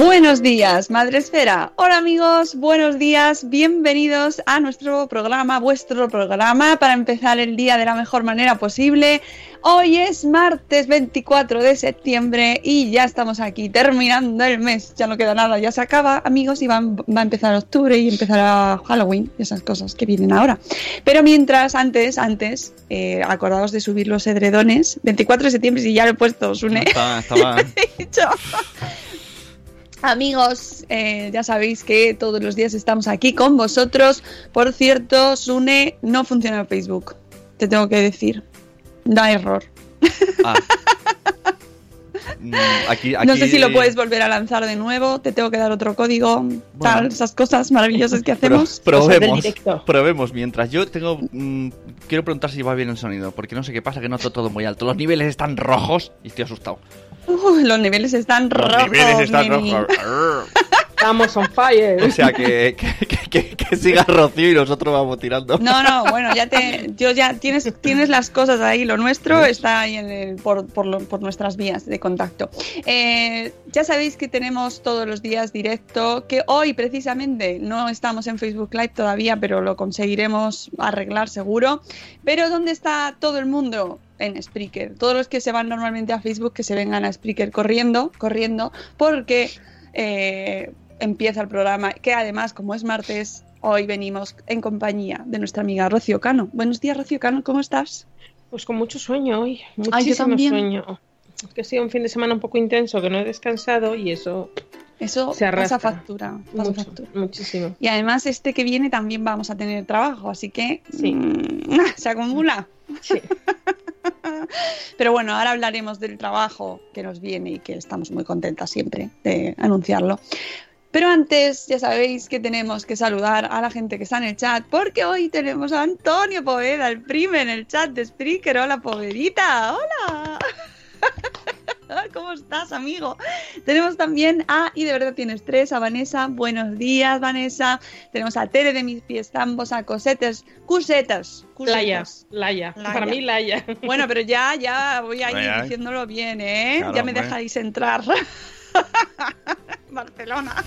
Buenos días, Madre Esfera. Hola amigos, buenos días, bienvenidos a nuestro programa, vuestro programa, para empezar el día de la mejor manera posible. Hoy es martes 24 de septiembre y ya estamos aquí terminando el mes. Ya no queda nada, ya se acaba, amigos, y va, va a empezar octubre y empezará Halloween y esas cosas que vienen ahora. Pero mientras, antes, antes, eh, acordaos de subir los edredones. 24 de septiembre, si ya lo he puesto, Sune. Amigos, eh, ya sabéis que todos los días estamos aquí con vosotros. Por cierto, Sune no funciona Facebook. Te tengo que decir. Da error. Ah. Mm, aquí, No sé si lo puedes volver a lanzar de nuevo. Te tengo que dar otro código. Tal, esas cosas maravillosas que Pro- hacemos. probemos, probemos. Mientras yo tengo. mm, quiero preguntar si va bien el sonido, porque no sé qué pasa, que noto todo muy alto. Los niveles están rojos y estoy asustado. Uh, los niveles están Los rojos. niveles están rojos. Estamos on fire. O sea, que, que, que- que- que siga Rocío y nosotros vamos tirando. No, no, bueno, ya te, yo ya tienes, tienes las cosas ahí, lo nuestro está ahí en el- por, por lo- por nuestras vías de contacto. Eh, ya sabéis que tenemos todos los días directo, que hoy precisamente no estamos en Facebook Live todavía, pero lo conseguiremos arreglar seguro. Pero ¿dónde está todo el mundo? En Spreaker. Todos los que se van normalmente a Facebook, que se vengan a Spreaker corriendo, corriendo, porque eh, empieza el programa, que además, como es martes, hoy venimos en compañía de nuestra amiga Rocío Cano. Buenos días, Rocío Cano, ¿cómo estás? Pues con mucho sueño hoy. Ay, yo Muchísimo también. sueño. Es que ha sido un fin de semana un poco intenso, que no he descansado y eso Eso Se pasa factura, pasa mucho, factura. muchísimo. Y además este que viene también vamos a tener trabajo, así que Sí. mm, se acumula. Sí. Pero bueno, ahora hablaremos del trabajo que nos viene y que estamos muy contentas siempre de anunciarlo. Pero antes, ya sabéis que tenemos que saludar a la gente que está en el chat, porque hoy tenemos a Antonio Poveda, el prime en el chat de Spreaker. Hola, Povedita. Hola. ¿Cómo estás, amigo? Tenemos también a, y de verdad tienes tres, a Vanessa. Buenos días, Vanessa. Tenemos a Tere de mis pies ambos, a Cosetas, Cusetas. Laia, Cusetas. Laia. Laia. Para mí, Laia. Bueno, pero ya, ya voy a ir Ay, diciéndolo bien, ¿eh? Claro, ya me hombre. dejáis entrar. Barcelona.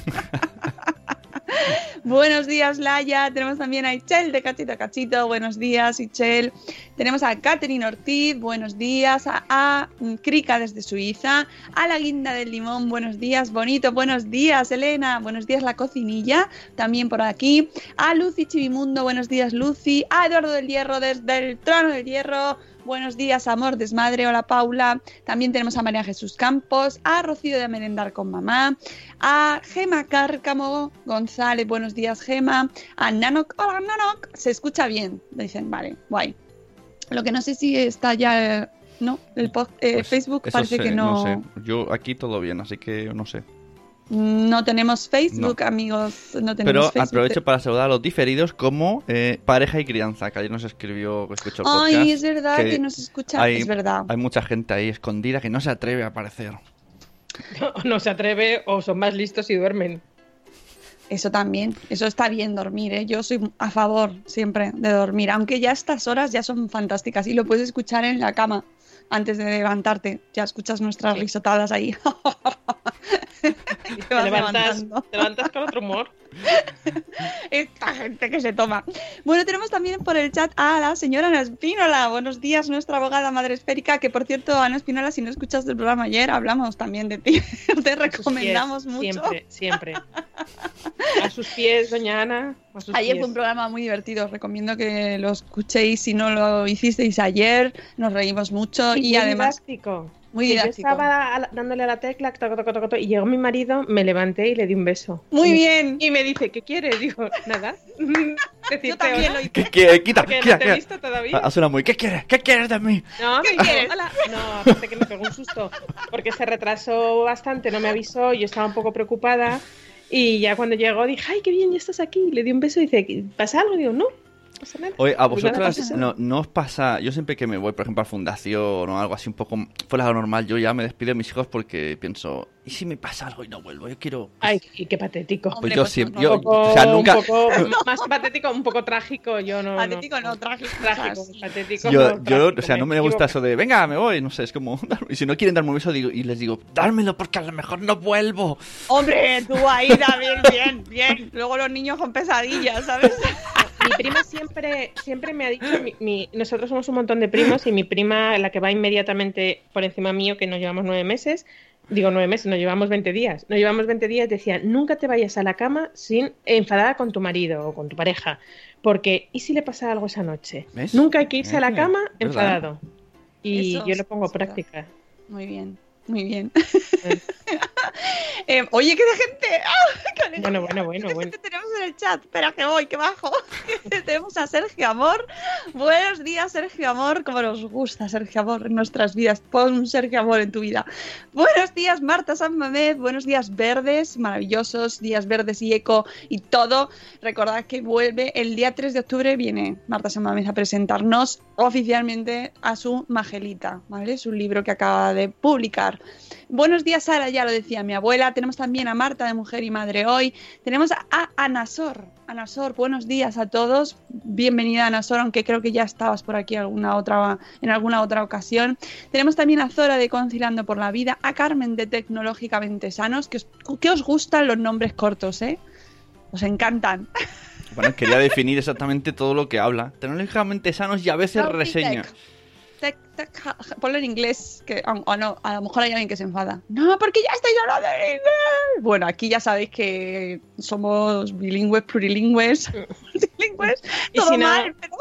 Buenos días, Laia. Tenemos también a Ichel de Cachito a Cachito. Buenos días, Ichel. Tenemos a Catherine Ortiz. Buenos días. A, a mm, Krika desde Suiza. A la Guinda del Limón. Buenos días, bonito. Buenos días, Elena. Buenos días, La Cocinilla. También por aquí. A Lucy Chivimundo. Buenos días, Lucy. A Eduardo del Hierro desde el Trono del Hierro. Buenos días, amor, desmadre. Hola, Paula. También tenemos a María Jesús Campos, a Rocío de Merendar con Mamá, a Gema Cárcamo González. Buenos días, Gema. A Nanok. Hola, Nanok. Se escucha bien. Dicen, vale, guay. Lo que no sé si está ya. No, el pod- eh, Pues, Facebook parece sé, que no. sé. Yo aquí todo bien, así que no sé. No tenemos Facebook, amigos. No tenemos Pero Facebook. aprovecho para saludar a los diferidos como eh, pareja y crianza, que ayer nos escribió, que escuchó el podcast. Ay, es verdad que, nos escucha. hay, es verdad. Hay mucha gente ahí escondida que no se atreve a aparecer. No, no se atreve o son más listos y duermen. Eso también, eso está bien dormir, ¿eh? Yo soy a favor siempre de dormir, aunque ya estas horas ya son fantásticas y lo puedes escuchar en la cama antes de levantarte. Ya escuchas nuestras risotadas ahí. Te levantas, levantando. te levantas con otro humor. Esta gente que se toma. Bueno, tenemos también por el chat a la señora Ana Espínola. Buenos días, nuestra abogada madre esférica, que por cierto, Ana Espínola, si no escuchaste el programa ayer, hablamos también de ti. Te recomendamos mucho. Siempre, siempre. A sus pies, doña Ana. A sus Ayer pies. fue un programa muy divertido, os recomiendo que lo escuchéis si no lo hicisteis ayer, nos reímos mucho y, muy además didáctico. Muy didáctico. Yo estaba dándole a la tecla, toco, toco, toco, y llegó mi marido, me levanté y le di un beso. Muy Y- bien. Y me dice, ¿qué quieres? Digo, nada. Decirte Yo también hola, lo ¿Qué quieres? Quita, que quita, no te he quita. visto todavía. Ha suena muy. ¿Qué quieres? ¿Qué quieres de mí? No, ¿Qué quieres? "Hola". No, aparte que me pegó un susto. Porque se retrasó bastante, no me avisó, yo estaba un poco preocupada. Y ya cuando llegó dije, ay, qué bien, ya estás aquí. Le di un beso y dice, ¿pasa algo? Digo, no pasa nada. Oye, a Pues vosotras no, no os pasa. Yo siempre que me voy, por ejemplo, a fundación o algo así un poco fuera de lo normal, yo ya me despido de mis hijos porque pienso, ¿y si me pasa algo y no vuelvo? Yo quiero. Ay, y qué patético. Pues Hombre, yo pues siempre. no, yo- poco, o sea, nunca. un poco más patético, un poco trágico. Yo no. Patético no, trágico. Trágico, quizás. patético. Yo, no, yo, trágico, o sea, no me gusta equivoco. eso de, venga, me voy, no sé, es como, y si no quieren darme un beso digo, y les digo, dármelo porque a lo mejor no vuelvo. Hombre, tú ahí también, bien, bien. Luego los niños con pesadillas, ¿sabes? mi prima siempre, siempre me ha dicho, mi- mi- nosotros somos un montón de primos y mi prima, la que va inmediatamente por encima mío, que nos llevamos nueve meses, digo nueve meses, nos llevamos 20 días, nos llevamos 20 días, decía, nunca te vayas a la cama sin enfadada con tu marido o con tu pareja, porque ¿y si le pasa algo esa noche? ¿Ves? Nunca hay que irse a la cama ¿verdad? enfadado. Y Eso yo lo pongo práctica. Muy bien, muy bien. Eh, oye, qué de gente. ¡Ah, qué! Bueno, bueno, bueno, ¿Qué bueno. gente tenemos en el chat? Espera que voy, que bajo. tenemos a Sergio Amor. Buenos días, Sergio Amor. Como nos gusta Sergio Amor en nuestras vidas. Pon un Sergio Amor en tu vida. Buenos días, Marta San Mamés. Buenos días, verdes, maravillosos. Días verdes y eco y todo. Recordad que vuelve el día 3 de octubre. Viene Marta San Mamés a presentarnos oficialmente a su Magelita, ¿vale? Su libro que acaba de publicar. Buenos días, Sara, ya lo decía mi abuela. Tenemos también a Marta de Mujer y Madre hoy. Tenemos a Anasor. Anasor, buenos días a todos. Bienvenida, Anasor, aunque creo que ya estabas por aquí alguna otra, en alguna otra ocasión. Tenemos también a Zora de Conciliando por la Vida, a Carmen de Tecnológicamente Sanos, que os, que os gustan los nombres cortos, ¿eh? Os encantan. Bueno, quería definir exactamente todo lo que habla. Tecnológicamente sanos y a veces Healthy ja- ponlo en inglés, que o, o no, a lo mejor hay alguien que se enfada. No, porque ya estáis hablando en inglés. Bueno, aquí ya sabéis que somos bilingües, plurilingües, multilingües, Y todo si no- mal, pero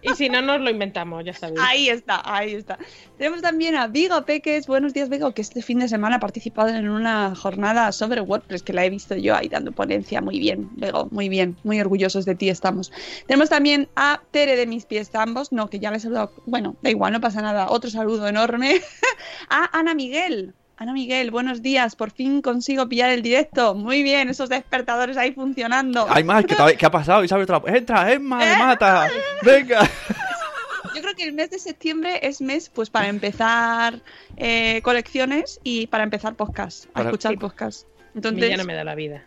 Y si no, nos lo inventamos, ya sabéis. ahí está, ahí está. Tenemos también a Vigo Peques. Buenos días, Vigo, que este fin de semana ha participado en una jornada sobre WordPress, que la he visto yo ahí dando ponencia. Muy bien, Vigo, muy bien. Muy orgullosos de ti estamos. Tenemos también a Tere de Mis Pies Ambos. No, que ya le he saludado. Bueno, da igual, no pasa nada. Otro saludo enorme. a Ana Miguel. Ana Miguel, buenos días. Por fin consigo pillar el directo. Muy bien, esos despertadores ahí funcionando. Hay más, ¿qué, ha pasado? Isabel, otra- entra, Emma, ¿Eh? me mata. Venga. Yo creo que el mes de septiembre es mes pues para empezar eh, colecciones y para empezar podcast, a Para- escuchar podcast. Entonces, ya no me da la vida.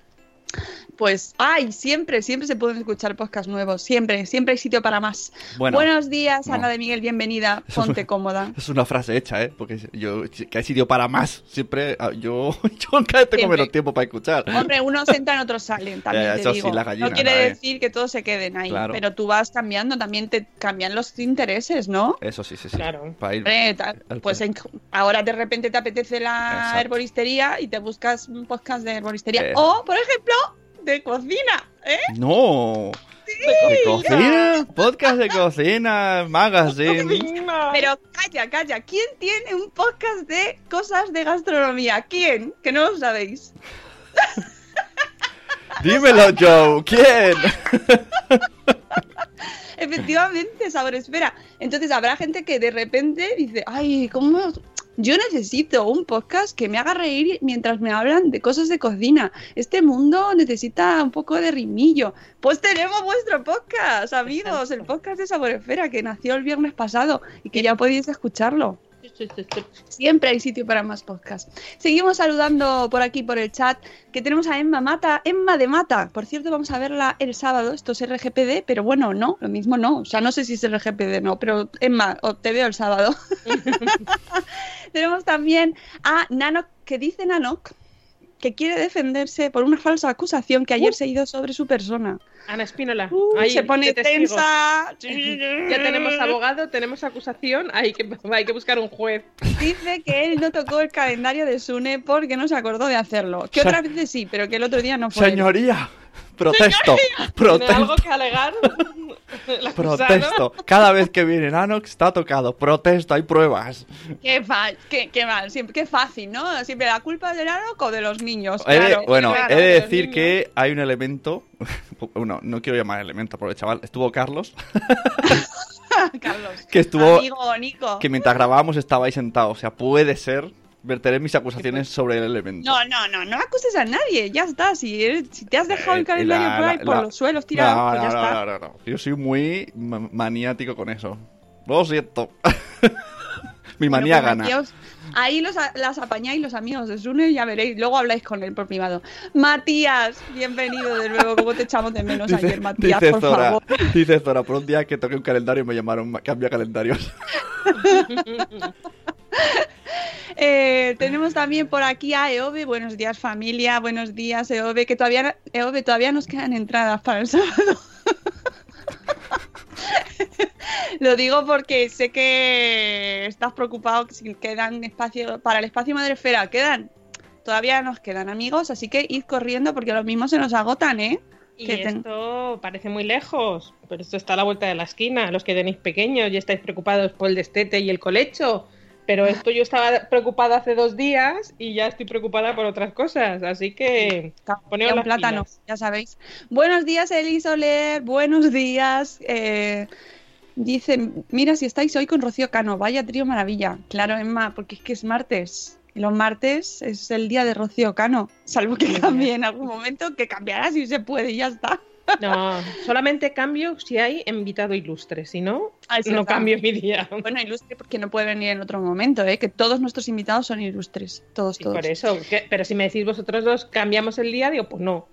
Pues, ay, siempre, siempre se pueden escuchar podcast nuevos, siempre, siempre hay sitio para más. Bueno, Buenos días, no. Ana de Miguel, bienvenida, es- ponte cómoda. es una frase hecha, ¿eh? Porque yo, que hay sitio para más. Siempre, ah, yo, yo cada vez tengo Siempre. menos tiempo para escuchar. Hombre, unos entran, otros salen, también ya, te eso sí, digo. la gallina, no quiere decir que todos se queden ahí, Claro. pero tú vas cambiando, también te cambian los intereses, ¿no? Eso sí, sí, sí. Claro. Para ir. Hombre, ta- Al pues en- ahora de repente te apetece la Exacto. herboristería y te buscas un podcast de herboristería. Eh. O, por ejemplo, de cocina. ¿eh? No. ¿De cocina? Podcast de cocina, magazine. Pero calla, calla. ¿Quién tiene un podcast de cosas de gastronomía? ¿Quién? Que no lo sabéis. Dímelo, Joe. ¿Quién? Efectivamente, sabor espera. Entonces habrá gente que de repente dice, ay, ¿cómo? Yo necesito un podcast que me haga reír mientras me hablan de cosas de cocina. Este mundo necesita un poco de rimillo. Pues tenemos vuestro podcast, amigos, el podcast de Sabor Esfera que nació el viernes pasado y que ya podéis escucharlo. Siempre hay sitio para más podcasts. Seguimos saludando por aquí por el chat que tenemos a Emma Mata, Emma de Mata. Por cierto, vamos a verla el sábado. Esto es RGPD, pero bueno, no, lo mismo no. O sea, no sé si es RGPD, no, pero Emma, o- te veo el sábado. tenemos también a Nanok, que dice Nanok que quiere defenderse por una falsa acusación que ayer se hizo sobre su persona. Ana Espínola. Uh, ahí, se pone tensa. Ya tenemos abogado, tenemos acusación, hay que, hay que buscar un juez. Dice que él no tocó el calendario de Sune porque no se acordó de hacerlo. Que otras veces sí, pero que el otro día no fue. Señoría, protesto, ¿Tiene protesto, algo que alegar? Protesto. Cada vez que viene Nanox está tocado. Protesto, hay pruebas. Qué, fa- qué, qué mal, siempre, qué fácil, ¿no? Siempre la culpa es del Aroc o de los niños. De- bueno, claro. he de de decir que hay un elemento. Bueno, no quiero llamar elemento, porque chaval, estuvo Carlos, Carlos. que estuvo. Amigo, Nico. Que mientras grabábamos estaba ahí sentado. O sea, puede ser. Verteré mis acusaciones sobre el elemento. No, no, no, no acuses a nadie, ya está. Si, eres- si te has dejado Eh, el calendario la- por ahí, la- por la- los suelos tirados, No, pues ya no, está. no, no, no. Yo soy muy ma- maniático con eso. Lo siento. Mi Bueno, manía pues gana. Ahí los, las apañáis los amigos de Sune, ya veréis. Luego habláis con él por privado. Matías, bienvenido de nuevo. ¿Cómo te echamos de menos Dice, ayer, Matías? dice por Zora, favor. dice Zora, por un día que toqué un calendario me llamaron ma- cambia calendarios. Eh, tenemos también por aquí a Eove. Buenos días, familia. Buenos días, Eove. Que todavía, Eove, todavía nos quedan entradas para el sábado. Lo digo porque sé que estás preocupado que si quedan espacio para el espacio Madrefera. ¿Quedan? Todavía nos quedan, amigos. Así que id corriendo porque los mismos se nos agotan, ¿eh? Y Que ten- esto parece muy lejos, pero esto está a la vuelta de la esquina. Los que tenéis pequeños y estáis preocupados por el destete y el colecho. Pero esto yo estaba preocupada hace dos días y ya estoy preocupada por otras cosas. Así que poneos un las plátano, pilas. ya sabéis. Buenos días, Eli Soler. Buenos días. Eh, dice, mira si estáis hoy con Rocío Cano. Vaya trío maravilla. Claro, Emma, porque es que es martes. Y los martes es el día de Rocío Cano. Salvo que cambie en algún momento, que cambiará si se puede y ya está. No, solamente cambio si hay invitado ilustre. Si no, Ah, no cambio mi día. Bueno, ilustre porque no puede venir en otro momento, ¿eh? Que todos nuestros invitados son ilustres. Todos, todos. por eso, pero si me decís vosotros dos, cambiamos el día, digo, pues no.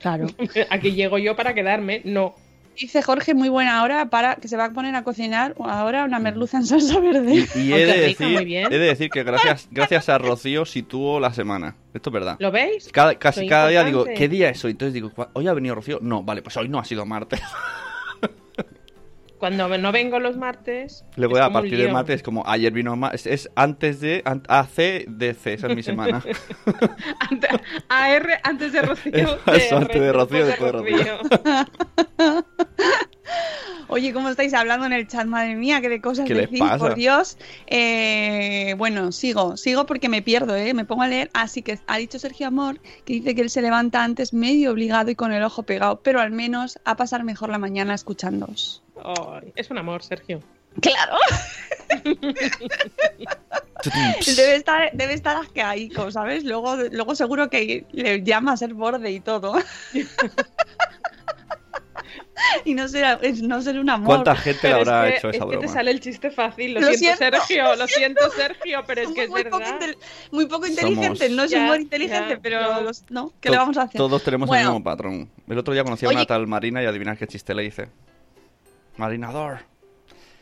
Claro. Aquí llego yo para quedarme, no. Dice Jorge, muy buena hora para que se va a poner a cocinar ahora una merluza en salsa verde. Y, he, de rico, decir, muy bien. he de decir que gracias, gracias a Rocío sitúo la semana. Esto es verdad. ¿Lo veis? Cada, casi Soy cada día digo. ¿qué día es hoy? Entonces digo, "¿Cuá- ¿hoy ha venido Rocío? No, vale, pues hoy no ha sido martes. Cuando no vengo los martes. Luego es a partir del martes es como, ayer vino más, es, es antes de, an- AC, DC, esa es mi semana. Ante- AR antes de Rocío. Eso, antes de Rocío, después de Oye, ¿cómo estáis hablando en el chat? Madre mía, qué de cosas ¿Qué les decís, pasa? por Dios. Eh, bueno, sigo, sigo porque me pierdo, ¿eh? Me pongo a leer. Así que ha dicho Sergio Amor que dice que él se levanta antes medio obligado y con el ojo pegado, pero al menos a pasar mejor la mañana escuchándoos. Es un amor, Sergio. Claro. debe estar, debe estar asqueadico, ¿sabes? Luego, luego seguro que le llama a ser borde y todo. y no será, es- no ser un amor. ¿Cuánta gente le Pero es habrá que, hecho es esa que te broma? sale el chiste fácil. Lo, Lo siento, siento, Sergio. Lo siento, Sergio, pero es que es muy poco, verdad. intel- muy poco Somos- inteligentes, no es Ya, humor inteligente, ya, pero no. los- no, ¿qué To- le vamos a hacer? Todos tenemos Bueno. el mismo patrón. El otro día conocí a Oye- una tal Marina y adivinar qué chiste le hice. Marinador.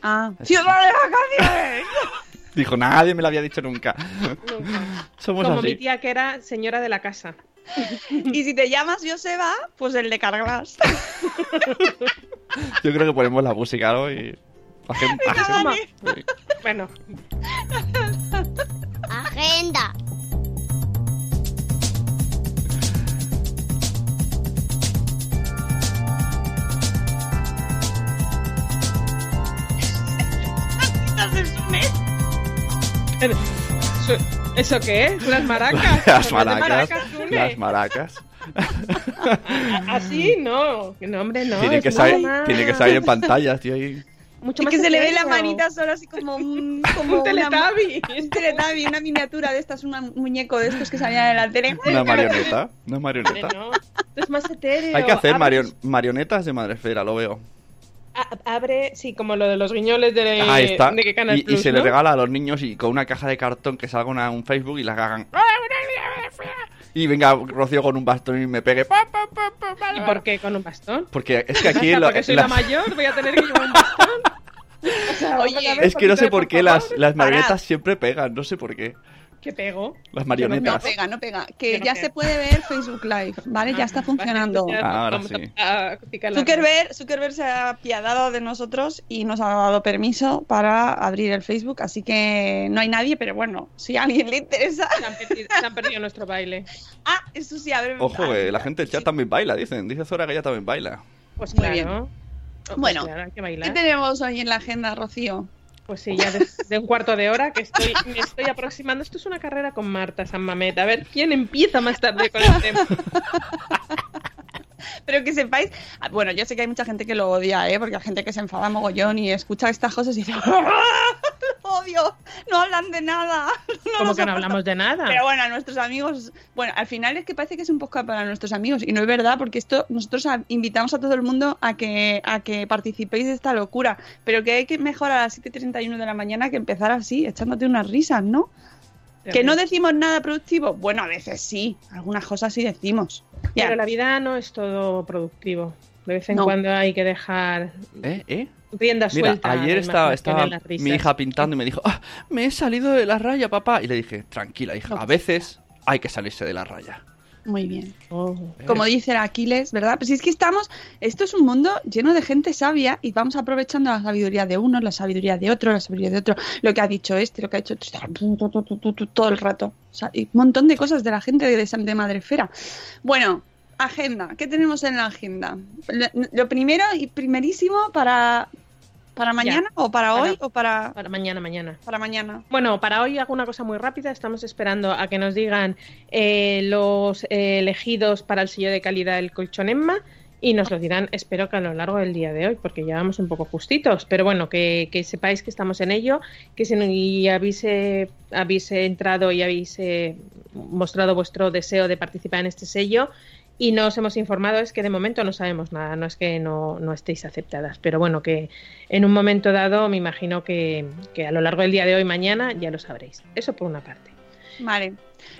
Ah, ¡Ciudad de vacaciones! Dijo, nadie me lo había dicho nunca. Nunca. Somos Como mi así. tía que era señora de la casa. y si te llamas Joseba, pues el de Carglass. Yo creo que ponemos la música, ¿no? Y... Agenda. Bueno, Agenda. ¿Eso, ¿Eso qué es? ¿Las maracas? Las ¿Son de maracas. Las maracas. Así, no. No, hombre, no. tiene, que salir, tiene que salir en pantalla, tío. Ahí. Mucho Es más que se le ve la manita solo así como un, como Un Teletubby. Una, un una miniatura de estas, un muñeco de estos que salían en la tele. Una marioneta. Una marioneta. no. Esto es más etéreo. Hay que hacer marion- marionetas de Madresfera, lo veo. Abre, sí, como lo de los guiñoles de, Ahí está. de que Canal Y, y Plus, se le ¿no? regala a los niños y con una caja de cartón que salga una, un Facebook y la hagan. "¡Ah, Y venga Rocío con un bastón y me pegue. ¿Y por qué con un bastón? Porque es que aquí. Lo- porque soy la- la mayor, voy a tener que llevar un bastón. O sea, Oye, a ver, Es que no sé por qué las, favor. las marionetas siempre pegan, no sé por qué. ¿Qué pego? Las No marionetas. pega, no pega. Que no ya se puede ver Facebook Live, ¿vale? Ya está Ah, funcionando. pues Ah, ahora sí. a- a Zuckerberg, Zuckerberg se ha apiadado de nosotros y nos ha dado permiso para abrir el Facebook, así que no hay nadie, pero bueno, si a alguien le interesa. Se han, perdido, se han perdido nuestro baile. Ah, eso sí, a ver. Ojo, que la gente del chat sí. también baila, dicen. Dice Zora que ella también baila. Pues Muy claro. Pues Bueno, claro, hay que ¿Qué tenemos hoy en la agenda, Rocío? Pues sí, ya de, de un cuarto de hora que estoy, me estoy aproximando. Esto es una carrera con Marta San Mamet. A ver quién empieza más tarde con el tema. Pero que sepáis, ah, bueno, yo sé que hay mucha gente que lo odia, ¿eh? Porque hay gente que se enfada mogollón y escucha estas cosas y dice, "¡Ah! lo odio, no hablan de nada. no Como que no aportan". hablamos de nada. Pero bueno, a nuestros amigos, bueno, al final es que parece que es un podcast para nuestros amigos y no es verdad porque esto nosotros invitamos a todo el mundo a que a que participéis de esta locura, pero que hay que mejorar a las 7:31 de la mañana que empezar así, echándote unas risas, ¿no? Que no decimos nada productivo. Bueno, a veces sí, algunas cosas sí decimos. Pero la vida no es todo productivo. De vez en No. cuando hay que dejar ¿Eh? ¿Eh? rienda Mira, suelta. ayer estaba, estaba mi hija pintando y me dijo, ah, me he salido de la raya, papá. Y le dije, tranquila, hija, a veces hay que salirse de la raya. Muy bien. Oh. Como dice Aquiles, ¿verdad? Pues si es que estamos, esto es un mundo lleno de gente sabia y vamos aprovechando la sabiduría de uno, la sabiduría de otro, la sabiduría de otro, lo que ha dicho este, lo que ha dicho otro, todo el rato. O sea, y un montón de cosas de la gente de, de Madrefera. Bueno, agenda. ¿Qué tenemos en la agenda? Lo, lo primero y primerísimo para, para mañana o para Para- hoy o para, Para mañana, mañana. para mañana. Bueno, para hoy hago una cosa muy rápida. Estamos esperando a que nos digan eh, los eh, elegidos para el sello de calidad del colchón Emma y nos lo dirán, espero que a lo largo del día de hoy, porque llevamos un poco justitos. Pero bueno, que, que sepáis que estamos en ello, que si y habéis, eh, habéis entrado y habéis eh, mostrado vuestro deseo de participar en este sello. Y no os hemos informado, es que de momento no sabemos nada, no es que no, no estéis aceptadas, pero bueno, que en un momento dado me imagino que, que a lo largo del día de hoy, mañana, ya lo sabréis. Eso por una parte. Vale.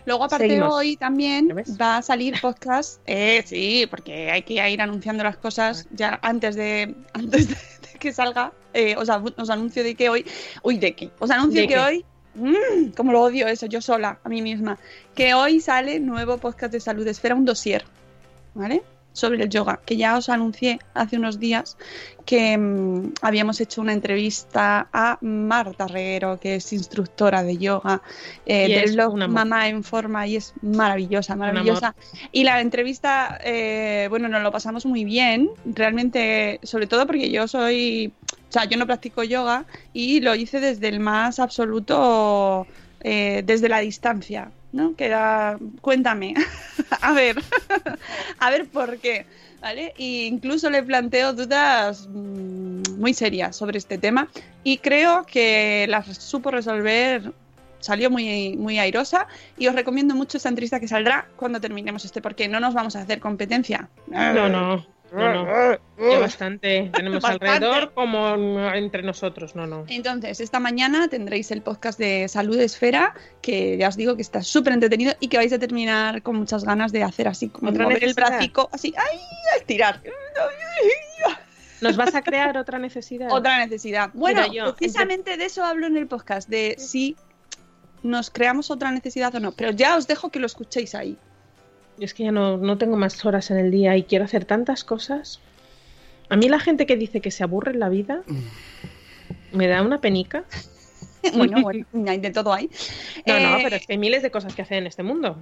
Luego, aparte, Seguimos. hoy también va a salir podcast. Eh, sí, porque hay que ir anunciando las cosas ya antes de, antes de, de que salga. Eh, os, os anuncio de que hoy. Uy, de que. Os anuncio ¿De que hoy. mm, como lo odio eso, yo sola, a mí misma. Que hoy sale nuevo podcast de Salud Esfera, un dossier. ¿Vale? Sobre el yoga, que ya os anuncié hace unos días que mm, habíamos hecho una entrevista a Marta Reguero, que es instructora de yoga eh, del blog. Mamá en Forma y es maravillosa, maravillosa. Y la entrevista, eh, bueno, nos lo pasamos muy bien, realmente, sobre todo porque yo soy, o sea, yo no practico yoga y lo hice desde el más absoluto, eh, desde la distancia, ¿no? Que era, cuéntame, a ver, a ver por qué. ¿Vale? Incluso le planteo dudas mm, muy serias sobre este tema y creo que las supo resolver salió muy, muy airosa y os recomiendo mucho esta entrevista que saldrá cuando terminemos este, porque no nos vamos a hacer competencia. No, no, no, no. Ya bastante tenemos Bastante. alrededor como entre nosotros, no, no. Entonces, esta mañana tendréis el podcast de Salud Esfera, que ya os digo que está súper entretenido y que vais a terminar con muchas ganas de hacer así, como Otra mover el bracico, así, ¡ay! a estirar. ¿Nos vas a crear otra necesidad? Otra necesidad. Bueno, yo, precisamente de eso hablo en el podcast, de si nos creamos otra necesidad o no. Pero ya os dejo que lo escuchéis ahí. Es que ya no, no tengo más horas en el día y quiero hacer tantas cosas. A mí la gente que dice que se aburre en la vida me da una penica. bueno, bueno, hay de todo ahí. No, no, Eh, pero es que hay miles de cosas que hacer en este mundo.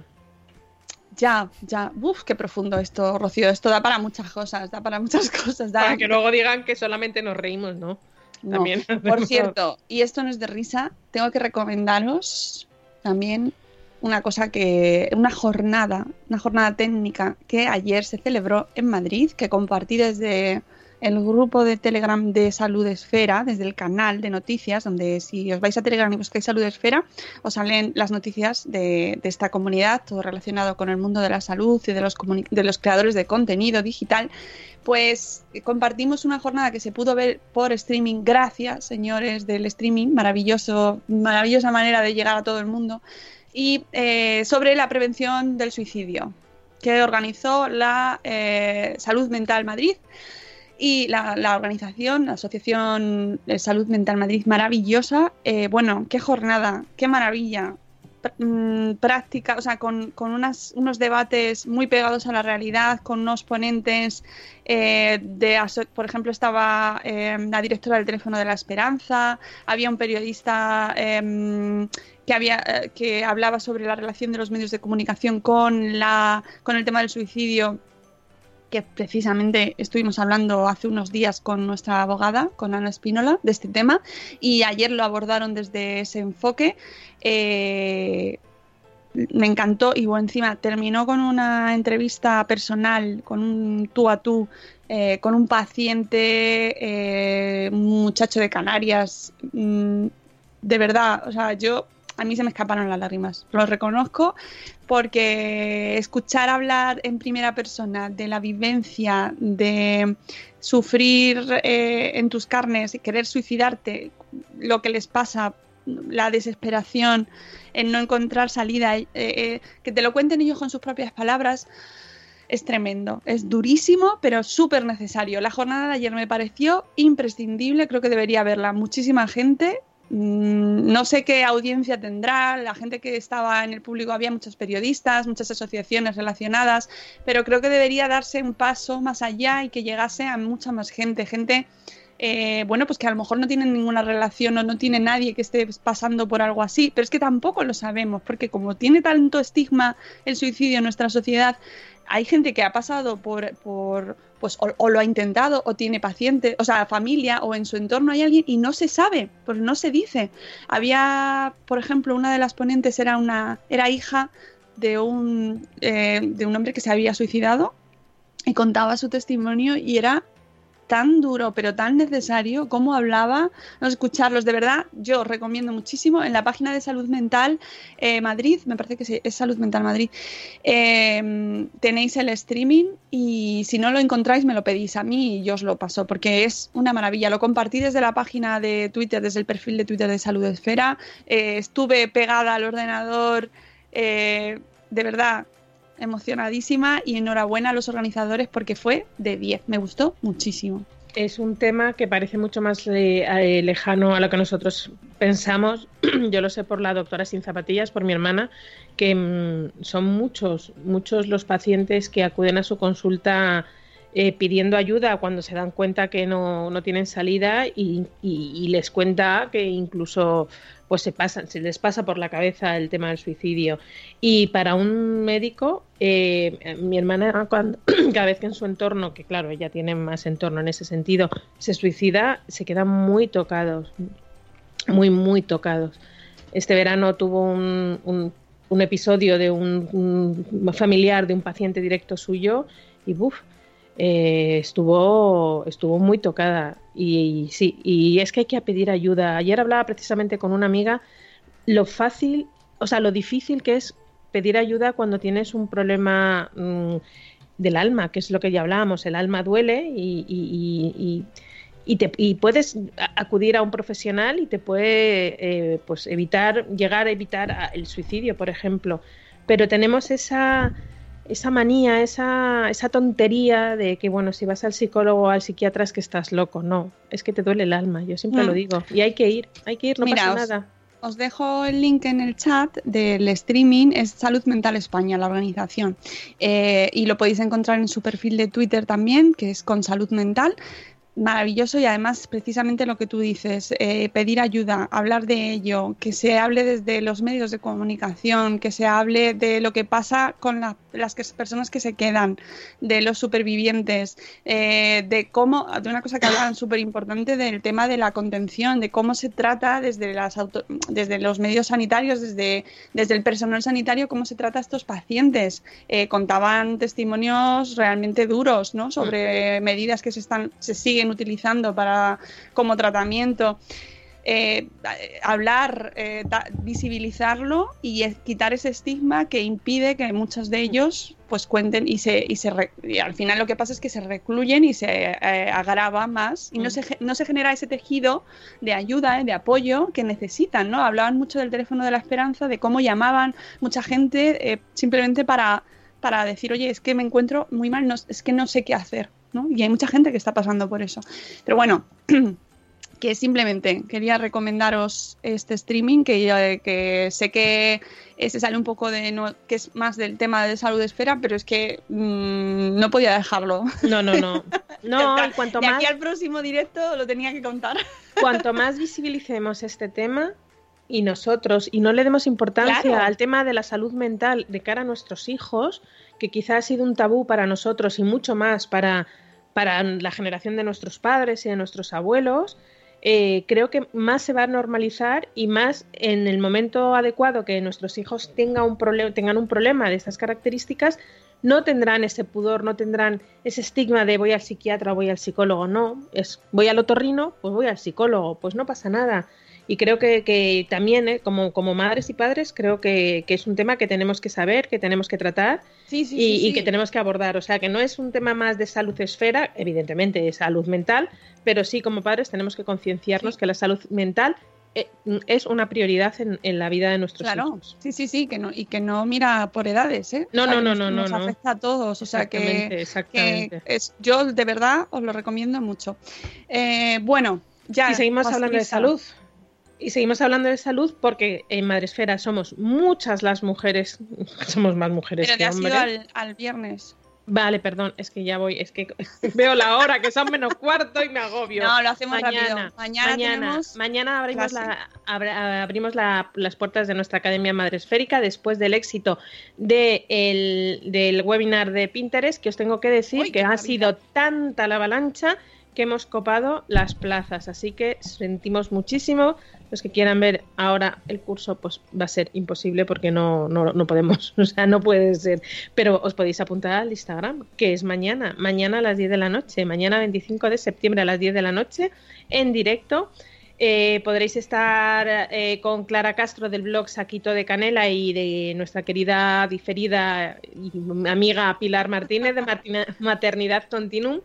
Ya, ya. Uf, qué profundo esto, Rocío. Esto da para muchas cosas, da para muchas cosas. Da... Para que luego digan que solamente nos reímos, ¿no? No. También. Por cierto, y esto no es de risa, tengo que recomendaros también una cosa que, una jornada, una jornada técnica que ayer se celebró en Madrid, que compartí desde el grupo de Telegram de Salud Esfera, desde el canal de noticias, donde si os vais a Telegram y buscáis Salud Esfera, os salen las noticias de, de esta comunidad, todo relacionado con el mundo de la salud y de los, de los creadores de contenido digital. Pues eh, compartimos una jornada que se pudo ver por streaming. Gracias, señores del streaming, maravilloso, maravillosa manera de llegar a todo el mundo. Y eh, sobre la prevención del suicidio, que organizó la eh, Salud Mental Madrid y la, organización, la Asociación Salud Mental Madrid, maravillosa. Eh, bueno, qué jornada, qué maravilla. Mm, práctica, o sea, con, con unas, unos debates muy pegados a la realidad, con unos ponentes eh, de, por ejemplo, estaba eh, la directora del teléfono de la Esperanza, había un periodista eh, que había eh, que hablaba sobre la relación de los medios de comunicación con la con el tema del suicidio que precisamente estuvimos hablando hace unos días con nuestra abogada, con Ana Espínola, de este tema, y ayer lo abordaron desde ese enfoque. Eh, me encantó y bueno, encima terminó con una entrevista personal, con un tú a tú, eh, con un paciente, un muchacho de Canarias. mm, de verdad, o sea, yo a mí se me escaparon las lágrimas, lo reconozco, porque escuchar hablar en primera persona de la vivencia, de sufrir eh, en tus carnes querer suicidarte, lo que les pasa, la desesperación, en no encontrar salida, eh, eh, que te lo cuenten ellos con sus propias palabras, es tremendo, es durísimo, pero súper necesario. La jornada de ayer me pareció imprescindible, creo que debería verla muchísima gente. Mm, No sé qué audiencia tendrá, la gente que estaba en el público, había muchos periodistas, muchas asociaciones relacionadas, pero creo que debería darse un paso más allá y que llegase a mucha más gente, gente, eh, bueno, pues que a lo mejor no tienen ninguna relación o no tiene nadie que esté pasando por algo así, pero es que tampoco lo sabemos, porque como tiene tanto estigma el suicidio en nuestra sociedad, hay gente que ha pasado por, por pues o, o, lo ha intentado o tiene pacientes, o sea, familia o en su entorno hay alguien y no se sabe, pues no se dice. Había, por ejemplo, una de las ponentes era una era hija de un eh, de un hombre que se había suicidado y contaba su testimonio y era tan duro, pero tan necesario, cómo hablaba, no escucharlos. De verdad, yo recomiendo muchísimo en la página de Salud Mental eh, Madrid, me parece que es Salud Mental Madrid, eh, tenéis el streaming y si no lo encontráis me lo pedís a mí y yo os lo paso, porque es una maravilla. Lo compartí desde la página de Twitter, desde el perfil de Twitter de Salud Esfera. Eh, estuve pegada al ordenador, de verdad, emocionadísima y enhorabuena a los organizadores porque fue de 10, me gustó muchísimo. Es un tema que parece mucho más eh, eh, lejano a lo que nosotros pensamos. Yo lo sé por la doctora Sin Zapatillas, por mi hermana, que mmm, son muchos, muchos los pacientes que acuden a su consulta eh, pidiendo ayuda cuando se dan cuenta que no, no tienen salida y, y, les cuenta que incluso pues se pasan, se les pasa por la cabeza el tema del suicidio. Y para un médico, eh, mi hermana cada vez que en su entorno, que claro, ella tiene más entorno en ese sentido, se suicida, se quedan muy tocados, muy, muy tocados. Este verano tuvo un, un, episodio de un, familiar de un paciente directo suyo y buf, eh, estuvo, estuvo muy tocada. Y, sí, y es que hay que pedir ayuda. Ayer hablaba precisamente con una amiga lo fácil, o sea, lo difícil que es pedir ayuda cuando tienes un problema mmm, del alma, que es lo que ya hablábamos. El alma duele y, y, y te, puedes acudir a un profesional y te puede eh, pues evitar, llegar a evitar el suicidio, por ejemplo. Pero tenemos esa esa manía, esa, esa tontería de que, bueno, si vas al psicólogo o al psiquiatra es que estás loco. No, es que te duele el alma, yo siempre mm. lo digo. Y hay que ir, hay que ir, no Mira, pasa os, nada. Os dejo el link en el chat del streaming, es Salud Mental España, la organización. Eh, y lo podéis encontrar en su perfil de Twitter también, que es con Salud Mental maravilloso y además precisamente lo que tú dices, eh, pedir ayuda, hablar de ello, que se hable desde los medios de comunicación, que se hable de lo que pasa con la- las que- personas que se quedan, de los supervivientes, eh, de cómo, de una cosa que hablaban súper importante del tema de la contención, de cómo se trata desde, las auto- desde los medios sanitarios, desde, desde el personal sanitario, cómo se trata a estos pacientes. Eh, contaban testimonios realmente duros ¿no? sobre medidas que se, están, se siguen utilizando para, como tratamiento. Eh, hablar, eh, da- visibilizarlo y quitar ese estigma que impide que muchos de ellos pues cuenten y se y se re- y al final lo que pasa es que se recluyen y se eh, agrava más y no se ge- no se genera ese tejido de ayuda, eh, de apoyo que necesitan, ¿no? Hablaban mucho del teléfono de la esperanza, de cómo llamaban mucha gente simplemente para para decir, oye, es que me encuentro muy mal, no, es que no sé qué hacer, ¿no? Y hay mucha gente que está pasando por eso. Pero bueno, que simplemente quería recomendaros este streaming que, sé que se sale un poco de no, que es más del tema de salud esfera, pero es que mm, no podía dejarlo. No, no, no. No, y cuanto de más, aquí al próximo directo lo tenía que contar. cuanto más visibilicemos este tema y nosotros y no le demos importancia Claro. al tema de la salud mental de cara a nuestros hijos, que quizá ha sido un tabú para nosotros y mucho más para, para la generación de nuestros padres y de nuestros abuelos, eh, creo que más se va a normalizar y más en el momento adecuado que nuestros hijos tenga un tengan un problema de estas características, no tendrán ese pudor, no tendrán ese estigma de voy al psiquiatra voy al psicólogo, no, es voy al otorrino, pues voy al psicólogo, pues no pasa nada. Y creo que, que también, eh, como, como madres y padres, creo que, que es un tema que tenemos que saber, que tenemos que tratar Sí, sí, y, sí, y que tenemos que abordar. O sea, que no es un tema más de salud esfera, evidentemente es salud mental, pero sí como padres tenemos que concienciarnos que la salud mental eh, es una prioridad en, en la vida de nuestros Claro, hijos. sí, sí, sí, que no, y que no mira por edades, ¿eh? No, O sea, no, no, no, nos no, no. afecta a todos, o sea Exactamente, que, exactamente. que es, yo de verdad os lo recomiendo mucho. Eh, bueno, ya. y seguimos hablando de salud. Y seguimos hablando de salud porque en Madresfera somos muchas las mujeres, somos más mujeres Pero te que has hombres. ido al, al viernes. Vale, perdón, es que ya voy, es que veo la hora, que son menos cuarto y me agobio. No, lo hacemos mañana, rápido. Mañana, mañana abrimos, la, abra- abrimos la- las puertas de nuestra Academia Madre Esférica después del éxito de el- del webinar de Pinterest, que os tengo que decir Uy, que ha sido tanta la avalancha que hemos copado las plazas. Así que sentimos muchísimo. Los que quieran ver ahora el curso, pues va a ser imposible porque no, no, no podemos, o sea, no puede ser. Pero os podéis apuntar al Instagram, que es mañana, mañana a las 10 de la noche, mañana 25 de septiembre a las 10 de la noche, en directo. Eh, podréis estar eh, con Clara Castro del blog Saquito de Canela y de nuestra querida diferida y amiga Pilar Martínez de Maternidad Continuum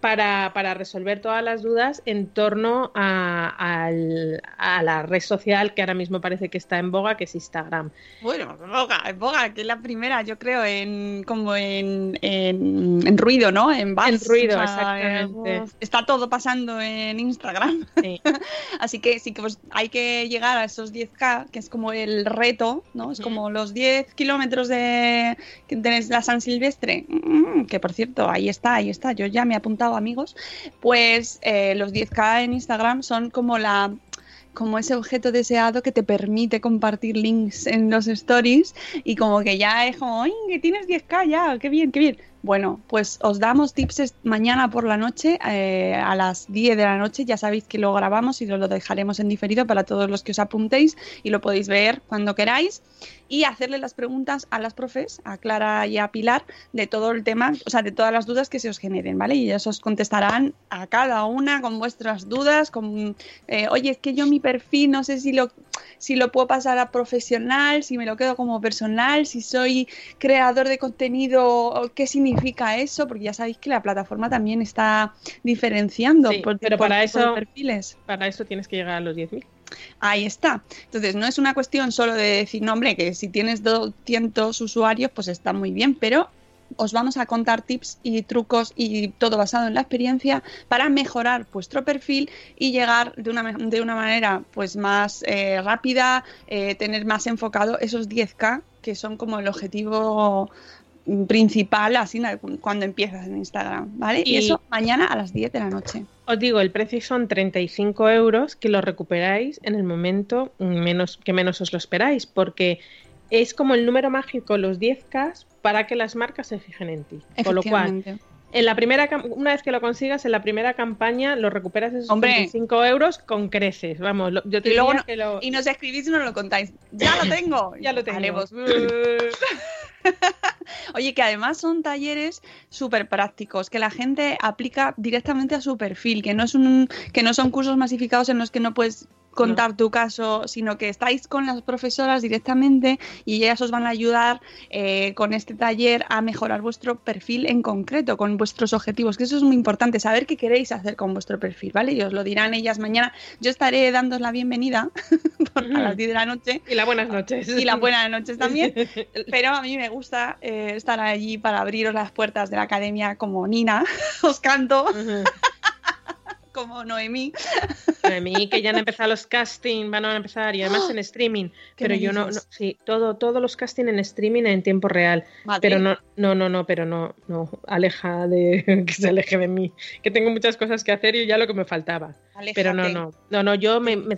para, para resolver todas las dudas en torno a, al- a la red social que ahora mismo parece que está en boga, que es Instagram. Bueno, Boga, Boga, que es la primera, yo creo, en como en, en, en ruido, ¿no? En buzz, En ruido, exactamente. está todo pasando en Instagram. Sí. Así que sí que pues, hay que llegar a esos 10K, que es como el reto, ¿no? Es como los 10 kilómetros de, de la San Silvestre, Mm, que por cierto, ahí está, ahí está, yo ya me he apuntado, amigos. Pues eh, los 10K en Instagram son como la como ese objeto deseado que te permite compartir links en los stories y como que ya es como, ¡ay, que tienes 10k ya! ¡Qué bien, qué bien! Bueno, pues os damos tips mañana por la noche eh, a las 10 de la noche. Ya sabéis que lo grabamos y lo, lo dejaremos en diferido para todos los que os apuntéis y lo podéis ver cuando queráis y hacerle las preguntas a las profes, a Clara y a Pilar, de todo el tema, o sea, de todas las dudas que se os generen, ¿vale? Y ellas os contestarán a cada una con vuestras dudas, con, eh, oye, es que yo mi perfil no sé si lo, si lo puedo pasar a profesional, si me lo quedo como personal, si soy creador de contenido, ¿qué significa eso? Porque ya sabéis que la plataforma también está diferenciando Sí, por, pero por para eso- perfiles. Para eso tienes que llegar a los 10.000. Ahí está. Entonces, no es una cuestión solo de decir, no, hombre, que si tienes 200 usuarios, pues está muy bien, pero os vamos a contar tips y trucos y todo basado en la experiencia para mejorar vuestro perfil y llegar de una, de una manera pues más eh, rápida, eh, tener más enfocado esos 10K, que son como el objetivo principal así cuando empiezas en Instagram, ¿vale? Y, Y- eso mañana a las 10 de la noche. Os digo, el precio son 35 euros que lo recuperáis en el momento menos, que menos os lo esperáis, porque es como el número mágico, los 10K, para que las marcas se fijen en ti. Con lo cual, Efectivamente. en la primera una vez que lo consigas, en la primera campaña lo recuperas esos Hombre. 35 euros con creces. Vamos, lo- yo te Y luego no- que lo... Y nos escribís y nos lo contáis. ¡Ya lo tengo! Ya lo tengo. Oye, que además son talleres súper prácticos, que la gente aplica directamente a su perfil, que no, es un, que no son cursos masificados en los que no puedes contar tu caso, sino que estáis con las profesoras directamente y ellas os van a ayudar eh, con este taller a mejorar vuestro perfil en concreto, con vuestros objetivos, que eso es muy importante, saber qué queréis hacer con vuestro perfil, ¿vale? Y os lo dirán ellas mañana. Yo estaré dándos la bienvenida a las 10 de la noche Y las buenas noches. y las buenas noches también. Pero a mí me gusta eh, estar allí para abriros las puertas de la academia como Nina, os canto. Como Noemí. A mí que ya han empezado los casting, van a empezar y además en streaming. ¿Qué Pero yo no, no, sí, todo, todos los casting en streaming en tiempo real. Madre. Pero no, no, no, no, pero no, no, aleja de que se aleje de mí. Que tengo muchas cosas que hacer y ya lo que me faltaba. Pero no, Aléjate. no, no, no, yo me, me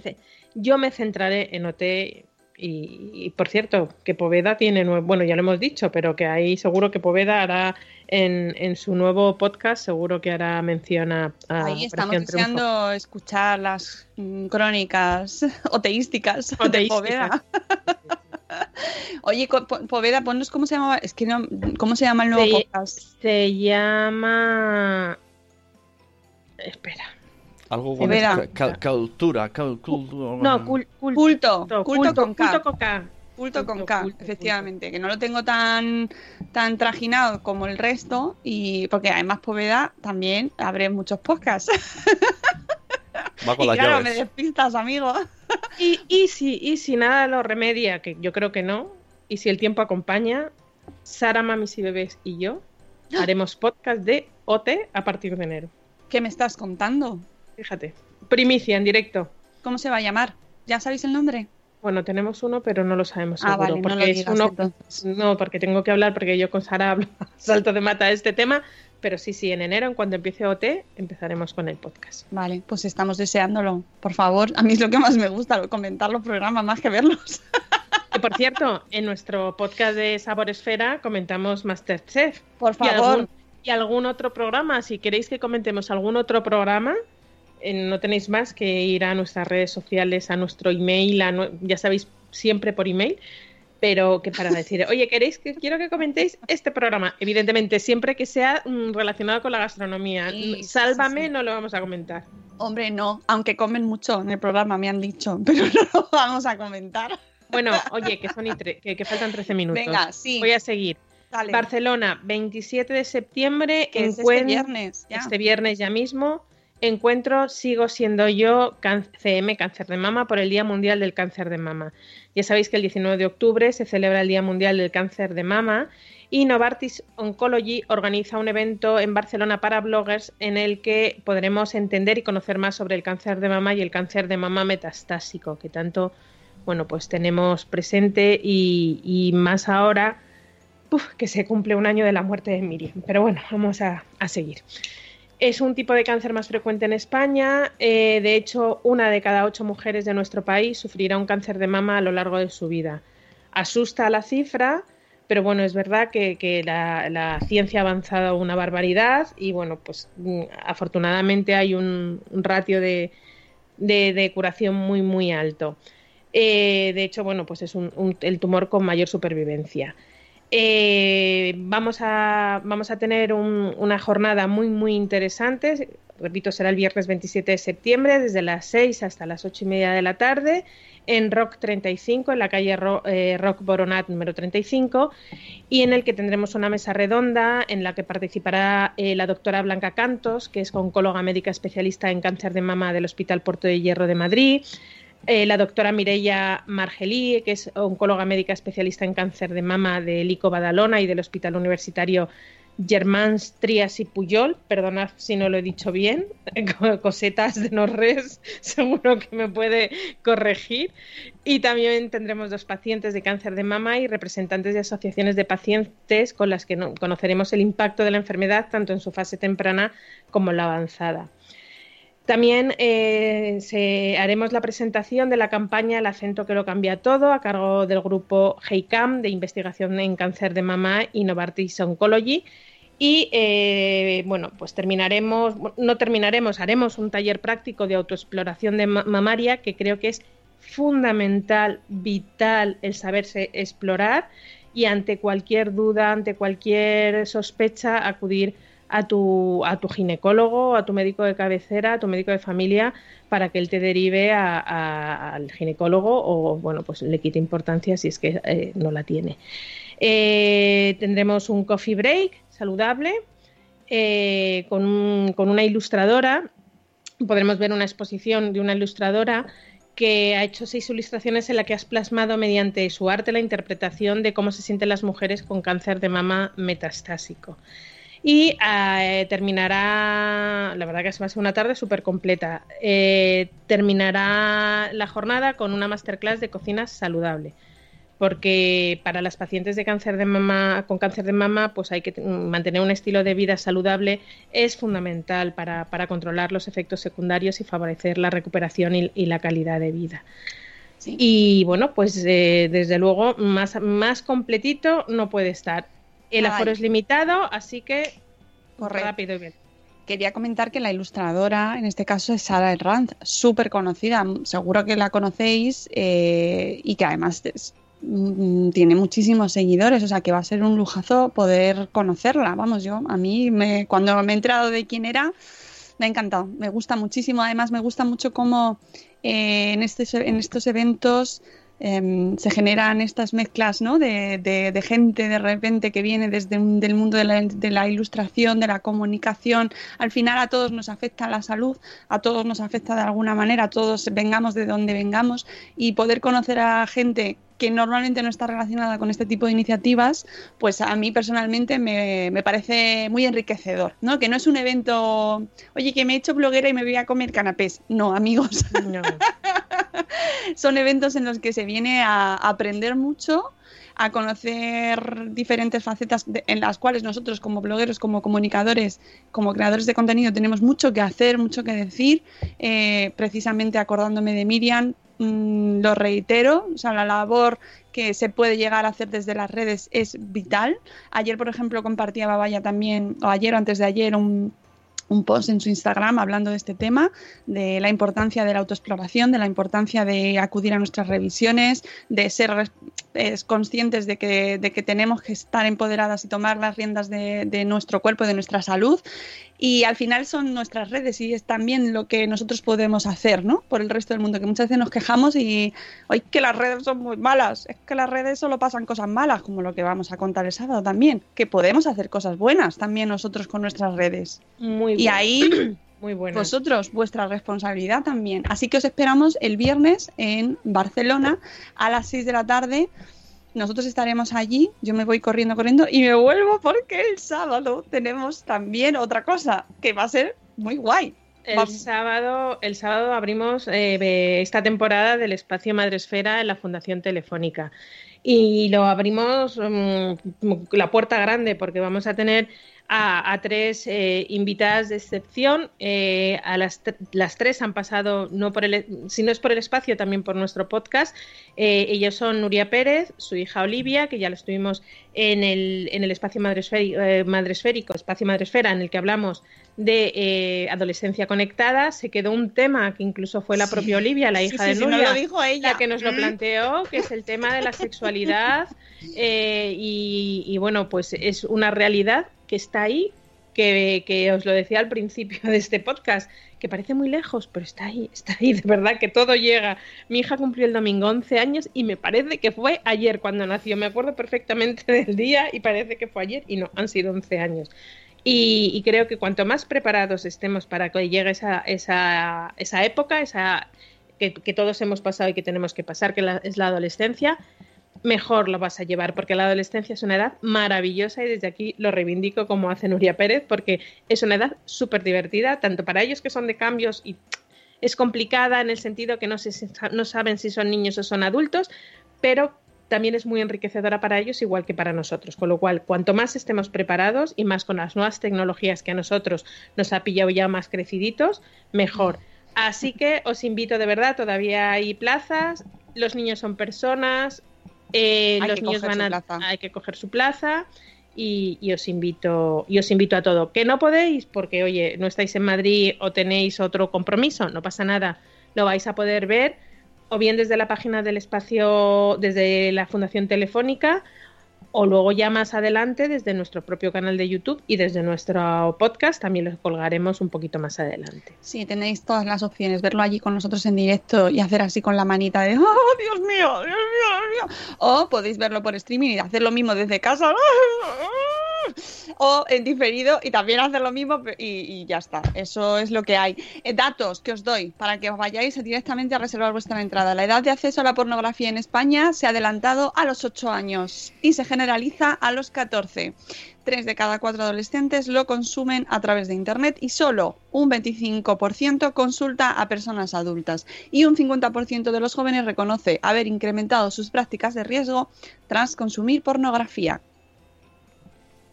yo me centraré en OT y, y, por cierto, que Poveda tiene, bueno, ya lo hemos dicho, pero que ahí seguro que Poveda hará en, en su nuevo podcast, seguro que hará mención a, a Ahí estamos deseando escuchar las mm, crónicas oteísticas, de Oteísticas. Poveda. Oye, Poveda, ponnos cómo se llama, es que no, ¿cómo se llama el nuevo podcast? Se llama... Espera. Algo con cultura. No, cul- cul- Culto, culto, culto con K. culto con K. Culto con K, culto, efectivamente, que no lo tengo tan, tan trajinado como el resto, y porque además Poveda también abre muchos podcasts. Va con y las claro, me despistas, amigo. Y, y, si, y si nada lo remedia, que yo creo que no, y si el tiempo acompaña, Sara, Mamis y Bebés y yo haremos podcast de OT a partir de enero. ¿Qué me estás contando? Fíjate. Primicia en directo. ¿Cómo se va a llamar? ¿Ya sabéis el nombre? Bueno, tenemos uno, pero no lo sabemos Ah, seguro. vale, no porque lo es uno. entonces. No, porque tengo que hablar, porque yo con Sara hablo salto de mata de este tema. Pero sí, sí, en enero, en cuanto empiece OT, empezaremos con el podcast. Vale, pues estamos deseándolo. Por favor, a mí es lo que más me gusta, comentar los programas más que verlos. Que por cierto, en nuestro podcast de Sabor Esfera comentamos Masterchef. Por Y favor. algún, y algún otro programa. Si queréis que comentemos algún otro programa, no tenéis más que ir a nuestras redes sociales, a nuestro email, a ya sabéis, siempre por email. Pero que para decir, oye, ¿queréis que quiero que comentéis este programa? Evidentemente, siempre que sea mm, relacionado con la gastronomía. Sí, sí, Sálvame, sí, sí. no lo vamos a comentar. Hombre, no, aunque comen mucho en el programa, me han dicho, pero no lo vamos a comentar. Bueno, oye, que, son y tre- que, que faltan 13 minutos. Venga, sí. Voy a seguir. Dale, Barcelona, 27 de septiembre. es este viernes. ya. Este viernes ya mismo. Encuentro Sigo siendo yo CM Cáncer de Mama por el Día Mundial del Cáncer de Mama. Ya sabéis que el 19 de octubre se celebra el Día Mundial del Cáncer de Mama y Novartis Oncology organiza un evento en Barcelona para bloggers en el que podremos entender y conocer más sobre el cáncer de mama y el cáncer de mama metastásico, que tanto bueno, pues tenemos presente y, más ahora que se cumple un año de la muerte de Miriam. Pero bueno, vamos a, a seguir. Es un tipo de cáncer más frecuente en España. eh, de hecho, una de cada ocho mujeres de nuestro país sufrirá un cáncer de mama a lo largo de su vida. Asusta la cifra, pero bueno, es verdad que, la, ciencia ha avanzado una barbaridad y bueno, pues mm, afortunadamente hay un, ratio de, de- curación muy, muy alto. Eh, de hecho, bueno, pues es un- el tumor con mayor supervivencia. Eh, vamos, a, vamos a tener un- una jornada muy, muy interesante. Repito, será el viernes 27 de septiembre, desde las 6 hasta las 8 y media de la tarde, en Rock 35, en la calle Ro- eh, Rock Boronat número 35, y en el que tendremos una mesa redonda en la que participará eh, la doctora Blanca Cantos, que es oncóloga médica especialista en cáncer de mama del Hospital Puerto de Hierro de Madrid, eh, la doctora Mireia Margelí, que es oncóloga médica especialista en cáncer de mama del ICO Badalona y del Hospital Universitario Germans Trias y Puyol, perdonad si no lo he dicho bien, cosetas de Norres, seguro que me puede corregir. Y también tendremos dos pacientes de cáncer de mama y representantes de asociaciones de pacientes con las que conoceremos el impacto de la enfermedad tanto en su fase temprana como en la avanzada. También eh, haremos la presentación de la campaña El acento que lo cambia todo a cargo del grupo HEICAM de investigación en cáncer de mama y Novartis Oncology. Y eh, bueno, pues terminaremos, no terminaremos, haremos un taller práctico de autoexploración de mamaria que creo que es fundamental, vital el saberse explorar y ante cualquier duda, ante cualquier sospecha, acudir a tu, a tu ginecólogo, a tu médico de cabecera, a tu médico de familia, para que él te derive al ginecólogo o, bueno, pues le quite importancia si es que eh, no la tiene. Eh, tendremos un coffee break saludable eh, con, con una ilustradora. Podremos ver una exposición de una ilustradora que ha hecho seis ilustraciones en la que has plasmado mediante su arte la interpretación de cómo se sienten las mujeres con cáncer de mama metastásico. Y eh, terminará, la verdad que va a ser una tarde súper completa, eh, terminará la jornada con una masterclass de cocina saludable. Porque para las pacientes de cáncer de mama, con cáncer de mama, pues hay que mantener un estilo de vida saludable, es fundamental para, controlar los efectos secundarios y favorecer la recuperación y, la calidad de vida. Y bueno, pues eh, desde luego más, más completito no puede estar. El aforo es limitado, así que rápido y bien. Quería comentar que la ilustradora, en este caso, es Sara Herranz, súper conocida, seguro que la conocéis eh, y que además mm, tiene muchísimos seguidores, o sea que va a ser un lujazo poder conocerla. Vamos, yo a mí me, cuando me he enterado de quién era, me ha encantado, me gusta muchísimo. Además, me gusta mucho cómo eh, en, este, en estos eventos Em, se generan estas mezclas ¿no? de, de, gente de repente que viene desde un, del mundo de la, de la, ilustración, de la comunicación. Al final a todos nos afecta la salud, a todos nos afecta de alguna manera, a todos vengamos de donde vengamos y poder conocer a gente que normalmente no está relacionada con este tipo de iniciativas, pues a mí personalmente me, me, parece muy enriquecedor, ¿no? Que no es un evento, oye, que me he hecho bloguera y me voy a comer canapés. No, amigos. Son eventos en los que se viene a aprender mucho, a conocer diferentes facetas en las cuales nosotros como blogueros, como comunicadores, como creadores de contenido tenemos mucho que hacer, mucho que decir. Eh, precisamente acordándome de Miriam, Mm, lo reitero, o sea, la labor que se puede llegar a hacer desde las redes es vital. Ayer, por ejemplo, compartía Babaya también, o ayer o antes de ayer, un, un post en su Instagram hablando de este tema, de la importancia de la autoexploración, de la importancia de acudir a nuestras revisiones, de ser conscientes de que, de que, tenemos que estar empoderadas y tomar las riendas de, de nuestro cuerpo, de nuestra salud y al final son nuestras redes y es también lo que nosotros podemos hacer, ¿no? Por el resto del mundo, que muchas veces nos quejamos y, hoy que las redes son muy malas, es que las redes solo pasan cosas malas, como lo que vamos a contar el sábado también, que podemos hacer cosas buenas también nosotros con nuestras redes. Muy Y ahí muy Vosotros, vuestra responsabilidad también. Así que os esperamos el viernes en Barcelona a las 6 de la tarde nosotros estaremos allí, yo me voy corriendo, corriendo y me vuelvo porque el sábado tenemos también otra cosa que va a ser muy guay. El sábado, el sábado abrimos eh, esta temporada del espacio Madresfera en la Fundación Telefónica. Y lo abrimos mm, la puerta grande porque vamos a tener a, tres eh, invitadas de excepción. Eh, a las, las, tres han pasado, no por el, si no es por el espacio, también por nuestro podcast. Eh, ellos son Nuria Pérez, su hija Olivia, que ya lo estuvimos en el, en el espacio madresférico, espacio madresfera, en el que hablamos de adolescencia conectada. Se quedó un tema que incluso fue la propia Olivia, la hija de Nuria, la que nos lo mm. planteó, que es el tema de la sexualidad. y, y bueno, pues es una realidad que está ahí, que, os lo decía al principio de este podcast, que parece muy lejos, pero está ahí, está ahí, de verdad que todo llega. Mi hija cumplió el domingo 11 años y me parece que fue ayer cuando nació, me acuerdo perfectamente del día y parece que fue ayer y no, han sido 11 años. Y, creo que cuanto más preparados estemos para que llegue esa, esa, esa época, esa, que, todos hemos pasado y que tenemos que pasar, que es la adolescencia, mejor lo vas a llevar, porque la adolescencia es una edad maravillosa y desde aquí lo reivindico como hace Nuria Pérez, porque es una edad súper divertida, tanto para ellos que son de cambios y es complicada en el sentido que no, se, no saben si son niños o son adultos, pero también es muy enriquecedora para ellos igual que para nosotros. Con lo cual, cuanto más estemos preparados y más con las nuevas tecnologías que a nosotros nos ha pillado ya más creciditos, mejor. Así que os invito de verdad, todavía hay plazas, los niños son personas, eh, los niños van a hay que coger su plaza y, y os invito y os invito a todo. Que no podéis porque oye no estáis en Madrid o tenéis otro compromiso, no pasa nada, lo vais a poder ver o bien desde la página del espacio desde la Fundación Telefónica o luego ya más adelante desde nuestro propio canal de YouTube y desde nuestro podcast también lo colgaremos un poquito más adelante. Sí, tenéis todas las opciones, verlo allí con nosotros en directo y hacer así con la manita de ¡Oh, Dios mío, Dios mío, Dios mío! O podéis verlo por streaming y hacer lo mismo desde casa. O en diferido y también hacer lo mismo y, ya está. Eso es lo que hay. Eh, datos que os doy para que os vayáis directamente a reservar vuestra entrada. La edad de acceso a la pornografía en España se ha adelantado a los 8 años y se generaliza a los 14. Tres de cada cuatro adolescentes lo consumen a través de Internet y solo un 25% consulta a personas adultas. Y un 50% de los jóvenes reconoce haber incrementado sus prácticas de riesgo tras consumir pornografía.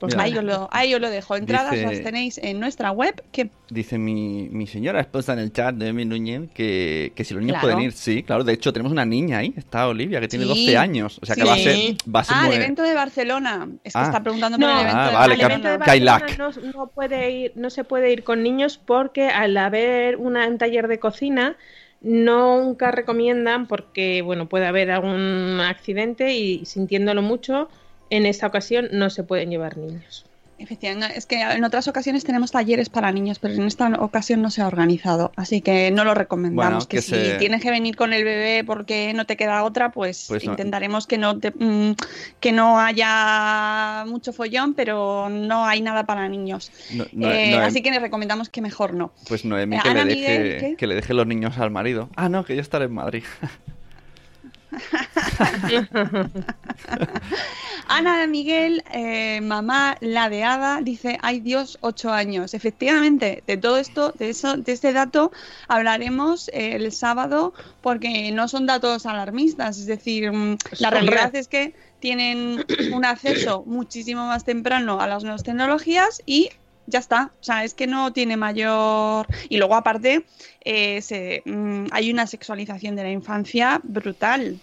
Pues Mira. ahí os, lo, ahí os lo dejo. Entradas Dice- las tenéis en nuestra web. Que Dice mi, mi señora esposa en el chat de Emi Núñez que, que si los niños Claro. pueden ir. Sí, claro. De hecho, tenemos una niña ahí. Está Olivia, que tiene Sí. 12 años. O sea, que Sí. va a ser, va a ser ah, el evento de Barcelona. Es que Ah. está preguntando por No, el evento Ah, de vale, al que- evento de Kailac. Barcelona no, no puede ir, no se puede ir con niños porque al haber una, un taller de cocina nunca recomiendan porque bueno puede haber algún accidente y sintiéndolo mucho en esta ocasión no se pueden llevar niños. Efectivamente, es que en otras ocasiones tenemos talleres para niños, pero en esta ocasión no se ha organizado, así que no lo recomendamos. Bueno, que, que si se- tienes que venir con el bebé porque no te queda otra, pues, Pues no. intentaremos que no te- mm, que no haya mucho follón, pero no hay nada para niños. No- no- Eh, no- así que les recomendamos que mejor no. Pues Noemi Eh, que, le Ana deje, Miguel, ¿qué? que le deje los niños al marido. Ah, no, que yo estaré en Madrid. Ana de Miguel, eh, mamá ladeada, dice, ay Dios, ocho años. Efectivamente, de todo esto, de eso, de este dato, hablaremos eh, el sábado, porque no son datos alarmistas. Es decir, mm, la realidad es que tienen un acceso muchísimo más temprano a las nuevas tecnologías y ya está. O sea, es que no tiene mayor. Y luego, aparte, eh, se, mm, hay una sexualización de la infancia brutal.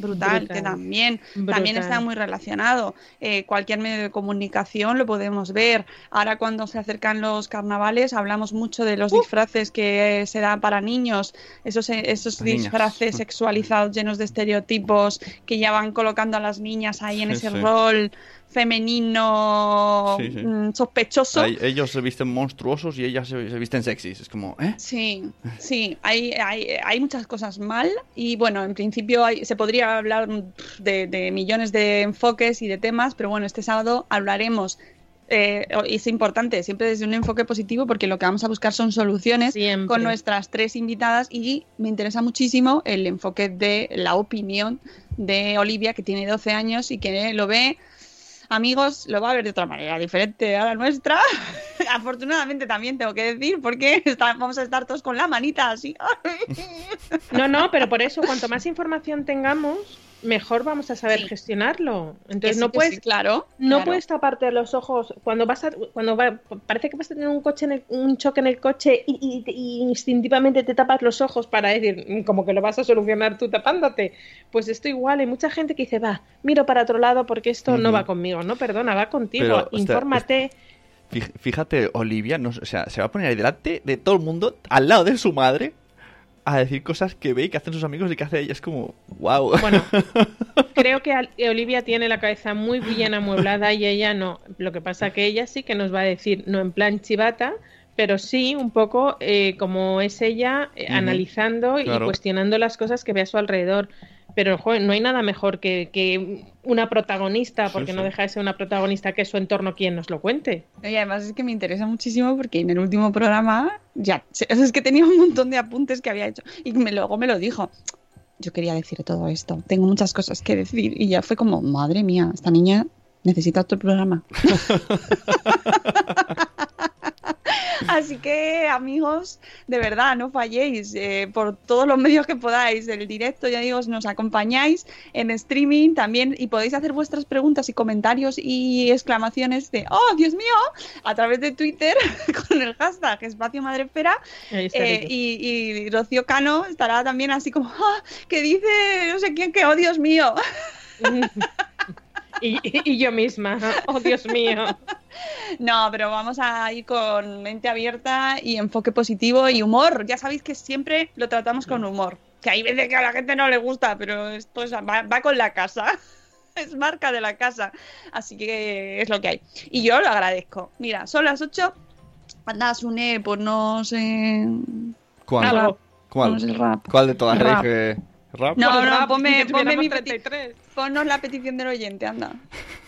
Brutal, que también, Brutal. también está muy relacionado. Eh, cualquier medio de comunicación lo podemos ver. Ahora cuando se acercan los carnavales hablamos mucho de los disfraces que eh, se dan para niños, esos, eh, esos niñas. disfraces sexualizados llenos de estereotipos que ya van colocando a las niñas ahí en Sí, ese sí. rol femenino Sí, sí. mm, sospechoso. Ellos se visten monstruosos y ellas se, se visten sexys. Es como, ¿eh? Sí, sí, hay, hay, hay muchas cosas mal y bueno, en principio hay- se podría hablar de, de millones de enfoques y de temas, pero bueno, este sábado hablaremos. eh, y es importante, siempre desde un enfoque positivo, porque lo que vamos a buscar son soluciones Siempre. con nuestras tres invitadas y me interesa muchísimo el enfoque de la opinión de Olivia, que tiene 12 años y que lo ve, amigos, lo va a ver de otra manera, diferente a la nuestra. Afortunadamente también tengo que decir, porque vamos a estar todos con la manita así. No, no, pero por eso cuanto más información tengamos, mejor vamos a saber Sí. gestionarlo. Entonces sí, no puedes sí, claro. No claro. puedes taparte los ojos cuando vas a, cuando va, parece que vas a tener un coche en el- un choque en el coche y, y- y instintivamente te tapas los ojos para decir "Mm, como que lo vas a solucionar tú tapándote. Pues esto igual, hay mucha gente que dice, va, miro para otro lado porque esto no va conmigo. No, perdona, va contigo. Pero, hostia, Infórmate. Fíjate, Olivia, no, sé, o sea, se va a poner ahí delante de todo el mundo, al lado de su madre, a decir cosas que ve y que hacen sus amigos y que hace ella. Es como, wow. Bueno, creo que Al- Olivia tiene la cabeza muy bien amueblada y ella no. Lo que pasa que ella sí que nos va a decir, no en plan chivata, pero sí un poco eh, como es ella, eh, analizando claro. y cuestionando las cosas que ve a su alrededor. Pero joder, no hay nada mejor que, que una protagonista, porque Sí, no deja de ser una protagonista que su entorno quien nos lo cuente. Y además es que me interesa muchísimo porque en el último programa ya, es que tenía un montón de apuntes que había hecho y me, luego me lo dijo. yo quería decir todo esto. Tengo muchas cosas que decir. Y ya fue como, madre mía, esta niña necesita otro programa. Así que, amigos, de verdad, no falléis eh, por todos los medios que podáis. El directo, ya digo, nos acompañáis en streaming también y podéis hacer vuestras preguntas y comentarios y exclamaciones de ¡Oh, Dios mío! a través de Twitter con el hashtag Espacio Madrefera. Eh, y, y Rocío Cano estará también así como ¡Ah! que dice no sé quién que ¡Oh, Dios mío! Y yo misma, oh Dios mío. No, pero vamos a ir con mente abierta y enfoque positivo y humor. Ya sabéis que siempre lo tratamos con humor. Que hay veces que a la gente no le gusta, pero esto es- va, va con la casa. Es marca de la casa. Así que es lo que hay. Y yo lo agradezco. Mira, son las 8. Anda, Sune, pues no sé. ¿Cuál? Algo. ¿Cuál? No sé, rap. ¿Cuál de todas? Rap. Dije, ¿Rap? No, no, rap, ponme, ponme mi peti- 33. ponnos la petición del oyente, anda.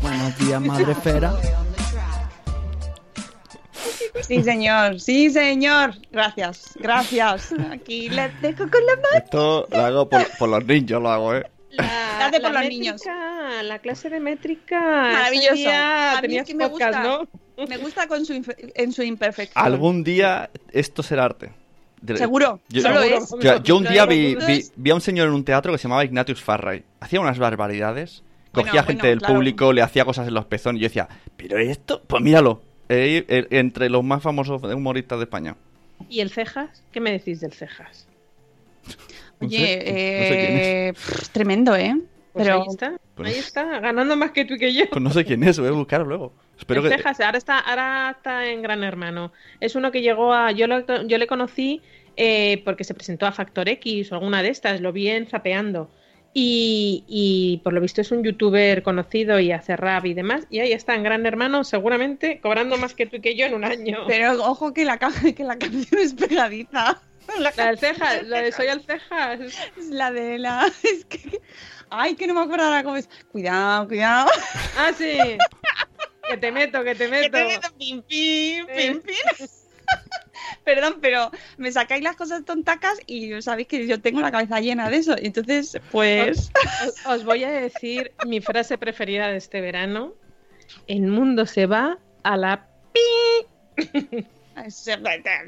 Buenos días, madre esfera. Sí, señor, sí, señor. Gracias, gracias. Aquí les dejo con la mano. Esto lo hago por, por los niños, lo hago, ¿eh? La, por la los métrica, La clase de métrica. Maravilloso. día A mí es que me podcast, gusta. ¿no? Me gusta con su en su imperfección. Algún día esto será arte. De- Seguro, Yo, solo es. yo- yo un día vi, vi, vi a un señor en un teatro que se llamaba Ignatius Farray. Hacía unas barbaridades. Bueno, Cogía gente bueno, del claro. público, le hacía cosas en los pezones. Y yo decía, ¿pero esto? Pues míralo. Eh, eh, entre los más famosos humoristas de España. ¿Y el cejas? ¿Qué me decís del cejas? No Oye, no sé quién es. eh, pff, tremendo, ¿eh? Pues Pero ahí está, Pues- ahí está, ganando más que tú y que yo. Pues no sé quién es, voy a buscarlo luego. Espero El que... Cejas, ahora está, ahora está en Gran Hermano. Es uno que llegó a. Yo, lo- yo le conocí eh, porque se presentó a Factor X o alguna de estas, lo vi en Zapeando. Y, y por lo visto es un youtuber conocido y hace rap y demás. Y ahí está en Gran Hermano, seguramente cobrando más que tú y que yo en un año. Pero ojo que la, ca- que la canción es pegadiza. La La del Cejas, la de Soy el Cejas. Es la de la. Es que. Ay, que no me acuerdo ahora cómo es. Cuidado, cuidado. Ah, sí. Que te meto, que te Que meto. te meto pim, pim, pim, pim. Perdón, pero me sacáis las cosas tontacas y sabéis que yo tengo la cabeza llena de eso. Entonces, pues. Os, os voy a decir mi frase preferida de este verano. El mundo se va a la pi.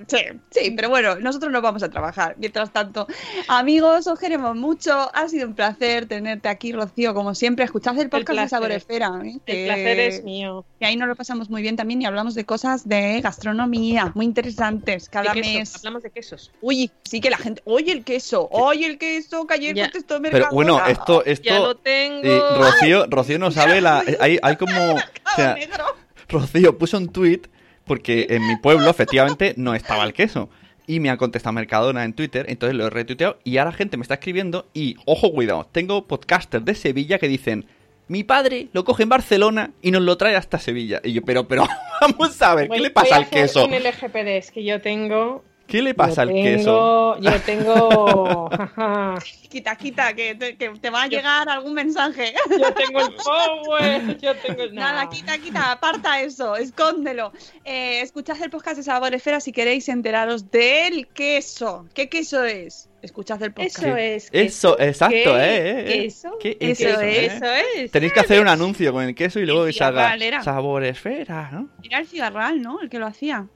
Sí, sí, pero bueno, nosotros nos vamos a trabajar. Mientras tanto, amigos, os queremos mucho. Ha sido un placer tenerte aquí, Rocío, como siempre. Escuchad el podcast de placer. Saboresfera. ¿eh? El que- placer es mío. que ahí nos lo pasamos muy bien también y hablamos de cosas de gastronomía muy interesantes cada De mes. Hablamos de quesos. Uy, sí que la gente. Oye, el queso. Oye, el queso. Que ayer contestó Pero bueno, esto... esto Ya lo tengo. eh, Rocío, Rocío no sabe la... Hay, hay como... o sea, negro. Rocío puso un tweet porque en mi pueblo efectivamente no estaba el queso. Y me ha contestado Mercadona en Twitter, entonces lo he retuiteado y ahora gente me está escribiendo y, ojo, cuidado, tengo podcasters de Sevilla que dicen, mi padre lo coge en Barcelona y nos lo trae hasta Sevilla. Y yo, pero, pero, vamos a ver, ¿qué le pasa al queso? Un LGPD es que yo tengo. ¿Qué le pasa yo al tengo- queso? Yo tengo. Quita, quita, que te, que te va a llegar algún mensaje. yo tengo el power. Yo tengo el. Nada, quita, quita, aparta eso, escóndelo. Eh, escuchad el podcast de Sabor Esfera si queréis enteraros del queso. ¿Qué queso es? Escuchad el podcast. Eso es. Eso, exacto, ¿Qué? eh. Queso. ¿Qué Eso queso, es. eh? Eso es. Tenéis que hacer un anuncio con el queso y luego que salga vale, era. sabor esfera, ¿no? Era el cigarral, ¿no? El que lo hacía.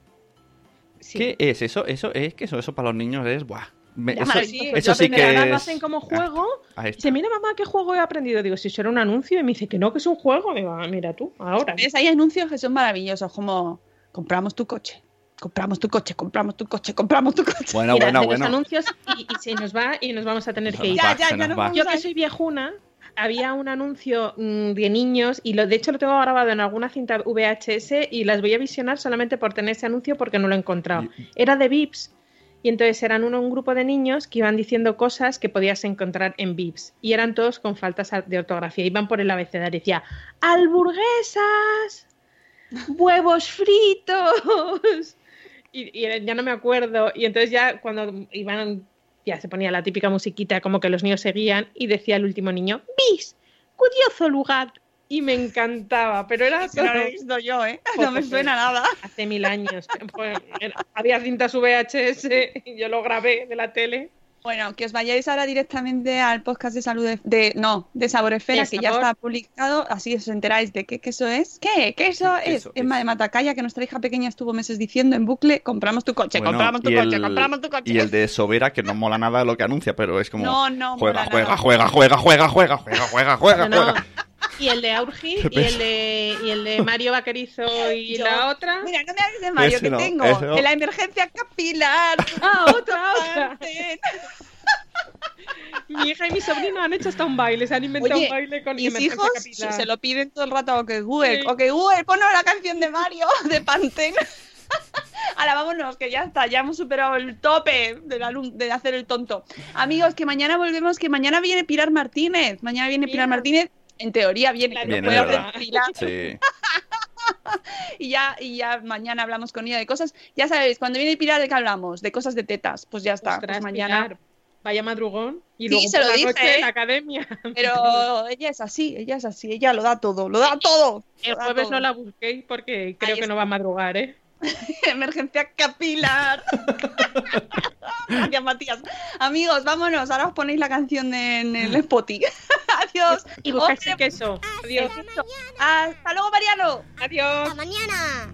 Sí. ¿Qué es eso? Eso es queso, eso para los niños es, buah. Me- eso, Sí, eso lo sí que ahora lo es... hacen como Ah, juego. ahí está. Dice, mira mamá, ¿qué juego he aprendido? Digo, si eso era un anuncio. Y me dice que no, que es un juego. Digo, ah, mira tú, ahora. ¿Ves? Hay anuncios que son maravillosos, como compramos tu coche, compramos tu coche, compramos tu coche, compramos tu coche. Bueno, Mira, bueno, bueno. los anuncios y, y se nos va y nos vamos a tener Se que ir. Ya, ya, ya nos nos Yo que soy viejuna, había un anuncio mm, de niños y lo, de hecho lo tengo grabado en alguna cinta VHS y las voy a visionar solamente por tener ese anuncio porque no lo he encontrado. Era de Vips y entonces eran uno, un grupo de niños que iban diciendo cosas que podías encontrar en Vips y eran todos con faltas de ortografía. Iban por el abecedario y decía ¡Alburguesas! ¡Huevos fritos! Y, y ya no me acuerdo. Y entonces ya cuando iban ya se ponía la típica musiquita como que los niños seguían y decía el último niño, ¡Bis! ¡Curioso lugar! Y me encantaba, pero era no lo he visto yo, ¿eh? No me suena nada. Hace mil años. Pues, era- había cintas VHS y yo lo grabé de la tele. Bueno, que os vayáis ahora directamente al podcast de salud de, de- no, de Saboresfera, De que ya Sabor. está publicado, así os enteráis de qué queso es. ¿Qué? ¿Queso ¿Qué es? Emma es? de Matacaya, que nuestra hija pequeña estuvo meses diciendo en bucle, compramos tu coche, Bueno, compramos tu coche, el- compramos tu coche. Y el de Sobera, que no mola nada lo que anuncia, pero es como. No, no juega, juega, nada. juega, juega, juega, juega, juega, juega, juega, No, no. juega. Y el de Aurgi y el de, y el de Mario Vaquerizo y Yo- la otra. Mira, no me hables de Mario, Ese que no, tengo. no. De la emergencia capilar. Ah, otra, otra. Mi hija y mi sobrino han hecho hasta un baile, se han inventado Oye, un baile con mis emergencia hijos capilar. se lo piden todo el rato a OK Google. Sí. OK Google, ponnos la canción de Mario, de Pantene. Ahora vámonos, que ya está, ya hemos superado el tope del alum- de hacer el tonto. Amigos, que mañana volvemos, que mañana viene Pilar Martínez. Mañana viene Pilar. Martínez. En teoría viene, que Claro, no puede hacer. Sí. Y ya, y ya mañana hablamos con ella de cosas. Ya sabéis, cuando viene Pilar, ¿de qué hablamos? De cosas de tetas. Pues ya está, Ostras, pues mañana. Pilar, vaya madrugón. Y Sí, luego se por lo la dije, noche ¿eh? en la academia. Pero ella es así, ella es así, ella lo da todo, lo da todo. El jueves todo. no la busquéis porque creo Ahí que no va a madrugar, ¿eh? Emergencia capilar. Gracias, Matías. Amigos, vámonos. Ahora os ponéis la canción de- en el Spotify. Adiós. Y buscáis queso. Adiós. Hasta luego, Mariano. Adiós. Hasta mañana.